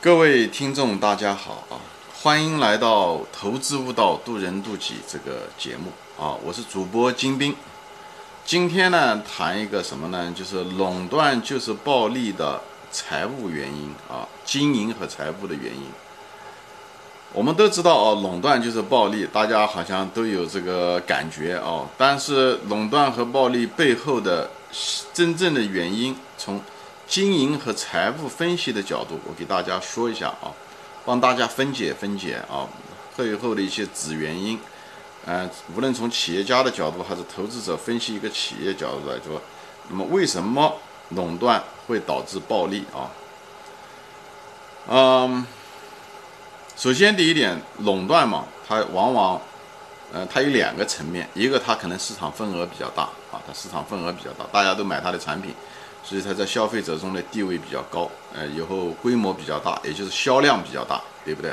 各位听众，大家好啊！欢迎来到《投资悟道，渡人渡己》这个节目啊！我是主播金兵。今天呢，谈一个什么呢？就是垄断就是暴利的财务原因啊，经营和财务的原因。我们都知道啊，垄断就是暴利，大家好像都有这个感觉哦。但是，垄断和暴利背后的真正的原因，从经营和财务分析的角度，我给大家说一下啊，帮大家分解分解啊背后的一些子原因。嗯，无论从企业家的角度还是投资者分析一个企业角度来说，那么为什么垄断会导致暴利啊？嗯，首先第一点，垄断嘛，它往往，呃，它有两个层面，一个它可能市场份额比较大啊，它市场份额比较大，大家都买它的产品。所以它在消费者中的地位比较高，呃，以后规模比较大，也就是销量比较大，对不对？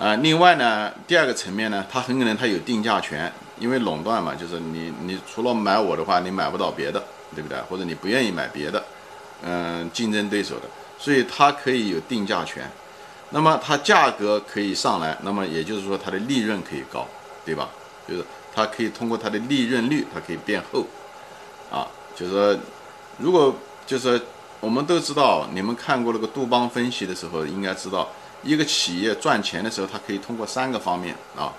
啊，另外呢，第二个层面呢，它很可能它有定价权，因为垄断嘛，就是你你除了买我的话，你买不到别的，对不对？或者你不愿意买别的，嗯，竞争对手的，所以它可以有定价权，那么它价格可以上来，那么也就是说它的利润可以高，对吧？就是它可以通过它的利润率，它可以变厚，啊，就是说。如果就是我们都知道，你们看过那个杜邦分析的时候，应该知道一个企业赚钱的时候，它可以通过三个方面啊，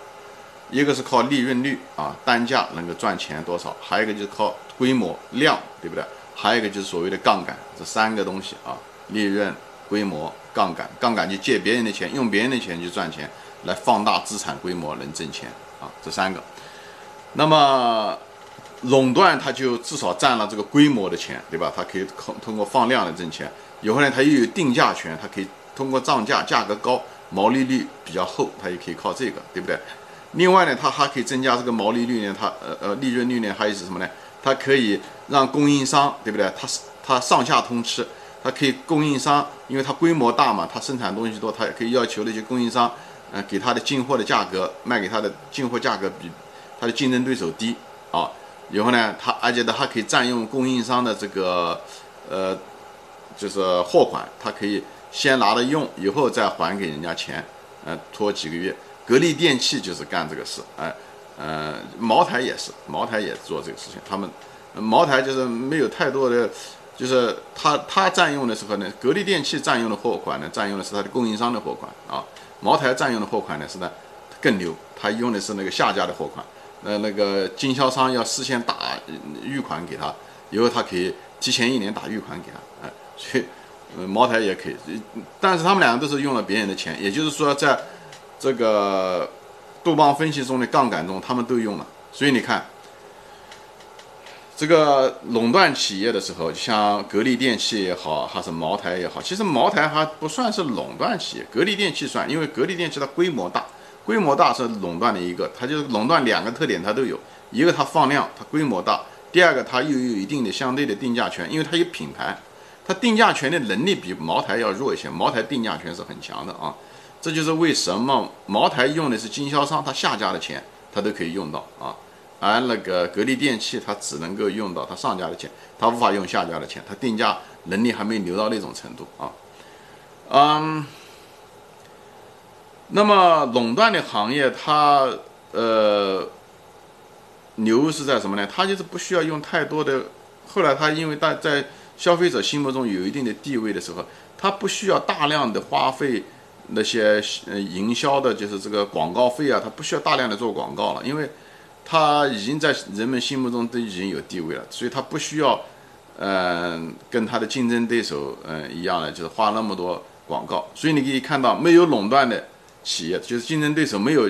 一个是靠利润率啊，单价能够赚钱多少，还有一个就是靠规模量，对不对？还有一个就是所谓的杠杆，这三个东西啊，利润、规模、杠杆，杠杆就借别人的钱，用别人的钱去赚钱，来放大资产规模，能挣钱啊，这三个。那么。垄断，它就至少占了这个规模的钱，对吧？它可以通通过放量来挣钱。以后呢，它又有定价权，它可以通过涨价，价格高，毛利率比较厚，它也可以靠这个，对不对？另外呢，它还可以增加这个毛利率呢，它呃呃利润率呢，还有是什么呢？它可以让供应商，对不对？它是它上下通吃，它可以供应商，因为它规模大嘛，它生产东西多，它也可以要求那些供应商，呃，给它的进货的价格卖给它的进货价格比它的竞争对手低啊。以后呢，他而且他还可以占用供应商的这个，呃，就是货款，他可以先拿着用，以后再还给人家钱，呃，拖几个月。格力电器就是干这个事，哎，呃，茅台也是，茅台也做这个事情。他们茅台就是没有太多的，就是他他占用的时候呢，格力电器占用的货款呢，占用的是他的供应商的货款啊。茅台占用的货款呢是呢更牛，他用的是那个下家的货款。呃，那个经销商要事先打预款给他，以后他可以提前一年打预款给他，哎，所以，呃，茅台也可以，但是他们两个都是用了别人的钱，也就是说，在这个杜邦分析中的杠杆中，他们都用了，所以你看，这个垄断企业的时候，像格力电器也好，还是茅台也好，其实茅台还不算是垄断企业，格力电器算，因为格力电器它规模大。规模大是垄断的一个，它就是垄断两个特点，它都有一个它放量，它规模大；第二个它又有一定的相对的定价权，因为它有品牌，它定价权的能力比茅台要弱一些。茅台定价权是很强的啊，这就是为什么茅台用的是经销商，它下家的钱它都可以用到啊，而那个格力电器它只能够用到它上家的钱，它无法用下家的钱，它定价能力还没牛到那种程度啊，嗯。那么垄断的行业，它呃牛是在什么呢？它就是不需要用太多的。后来它因为大在消费者心目中有一定的地位的时候，它不需要大量的花费那些呃营销的，就是这个广告费啊，它不需要大量的做广告了，因为它已经在人们心目中都已经有地位了，所以它不需要嗯跟它的竞争对手嗯一样的，就是花那么多广告。所以你可以看到，没有垄断的。企业就是竞争对手没有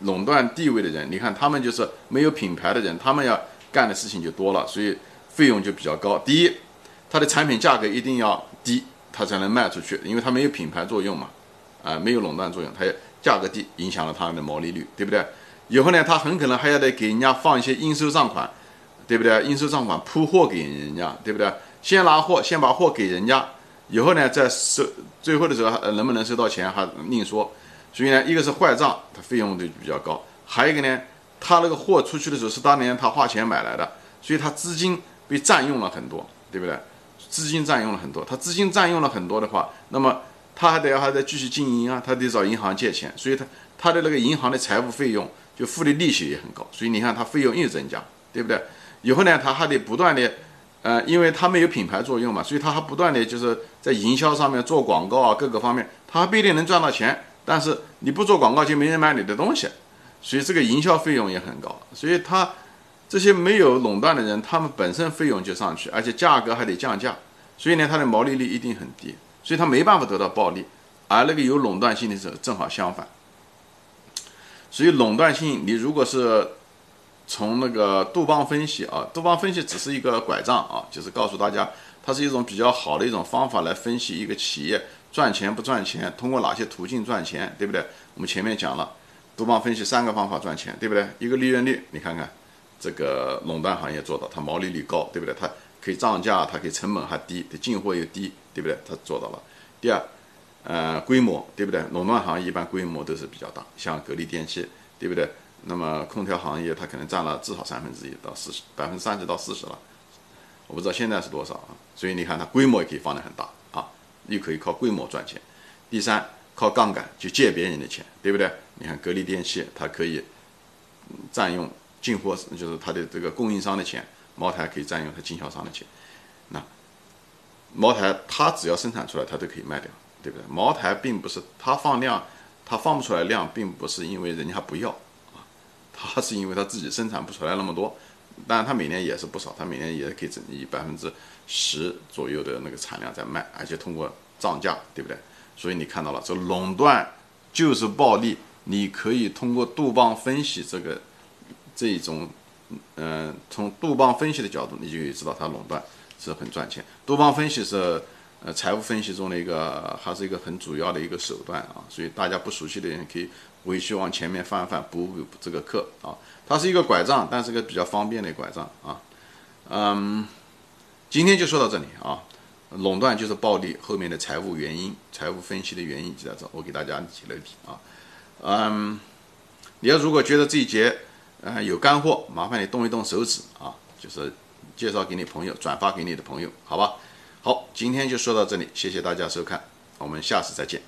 垄断地位的人，你看他们就是没有品牌的人，他们要干的事情就多了，所以费用就比较高。第一，它的产品价格一定要低，它才能卖出去，因为它没有品牌作用嘛，啊，没有垄断作用，它价格低，影响了它的毛利率，对不对？以后呢，他很可能还要得给人家放一些应收账款，对不对？应收账款铺货给人家，对不对？先拿货，先把货给人家，以后呢再收，最后的时候能不能收到钱还另说。所以呢，一个是坏账，它费用就比较高；还有一个呢，他那个货出去的时候是当年他花钱买来的，所以他资金被占用了很多，对不对？资金占用了很多，他资金占用了很多的话，那么他还得要还得继续经营啊，他得找银行借钱，所以他他的那个银行的财务费用就付的利息也很高，所以你看他费用又增加，对不对？以后呢，他还得不断的，呃，因为他没有品牌作用嘛，所以他还不断的就是在营销上面做广告啊，各个方面，他不一定能赚到钱，但是你不做广告就没人买你的东西，所以这个营销费用也很高，所以他这些没有垄断的人，他们本身费用就上去，而且价格还得降价，所以呢，它的毛利率一定很低，所以他没办法得到暴利，而那个有垄断性的时候正好相反，所以垄断性，你如果是。从那个杜邦分析啊，杜邦分析只是一个拐杖啊，就是告诉大家，它是一种比较好的一种方法来分析一个企业赚钱不赚钱，通过哪些途径赚钱，对不对？我们前面讲了，杜邦分析三个方法赚钱，对不对？一个利润率，你看看这个垄断行业做到，它毛利率高，对不对？它可以涨价，它可以成本还低，它进货又低，对不对？它做到了。第二，呃，规模，对不对？垄断行业一般规模都是比较大，像格力电器，对不对？那么空调行业它可能占了至少三分之一到四十百分之三十到四十了，我不知道现在是多少啊。所以你看它规模也可以放得很大，又可以靠规模赚钱。第三，靠杠杆去借别人的钱，对不对？你看格力电器它可以占用进货就是它的这个供应商的钱，茅台可以占用它经销商的钱。那茅台它只要生产出来它都可以卖掉，对不对？茅台并不是它放量，它放不出来量，并不是因为人家不要啊。它是因为它自己生产不出来那么多，当然它每年也是不少，它每年也可以以百分之十左右的那个产量在卖，而且通过涨价，对不对？所以你看到了，这垄断就是暴利。你可以通过杜邦分析这个这种，嗯，从杜邦分析的角度，你就可以知道它垄断是很赚钱。杜邦分析是呃财务分析中的一个，还是一个很主要的一个手段啊。所以大家不熟悉的人可以。回去往前面翻翻补补这个课啊，它是一个拐杖，但是个比较方便的拐杖啊。嗯，今天就说到这里啊。垄断就是暴利，后面的财务原因、财务分析的原因就在这，我给大家解了题啊。嗯，你要如果觉得这一节呃有干货，麻烦你动一动手指啊，就是介绍给你朋友，转发给你的朋友，好吧？好，今天就说到这里，谢谢大家收看，我们下次再见。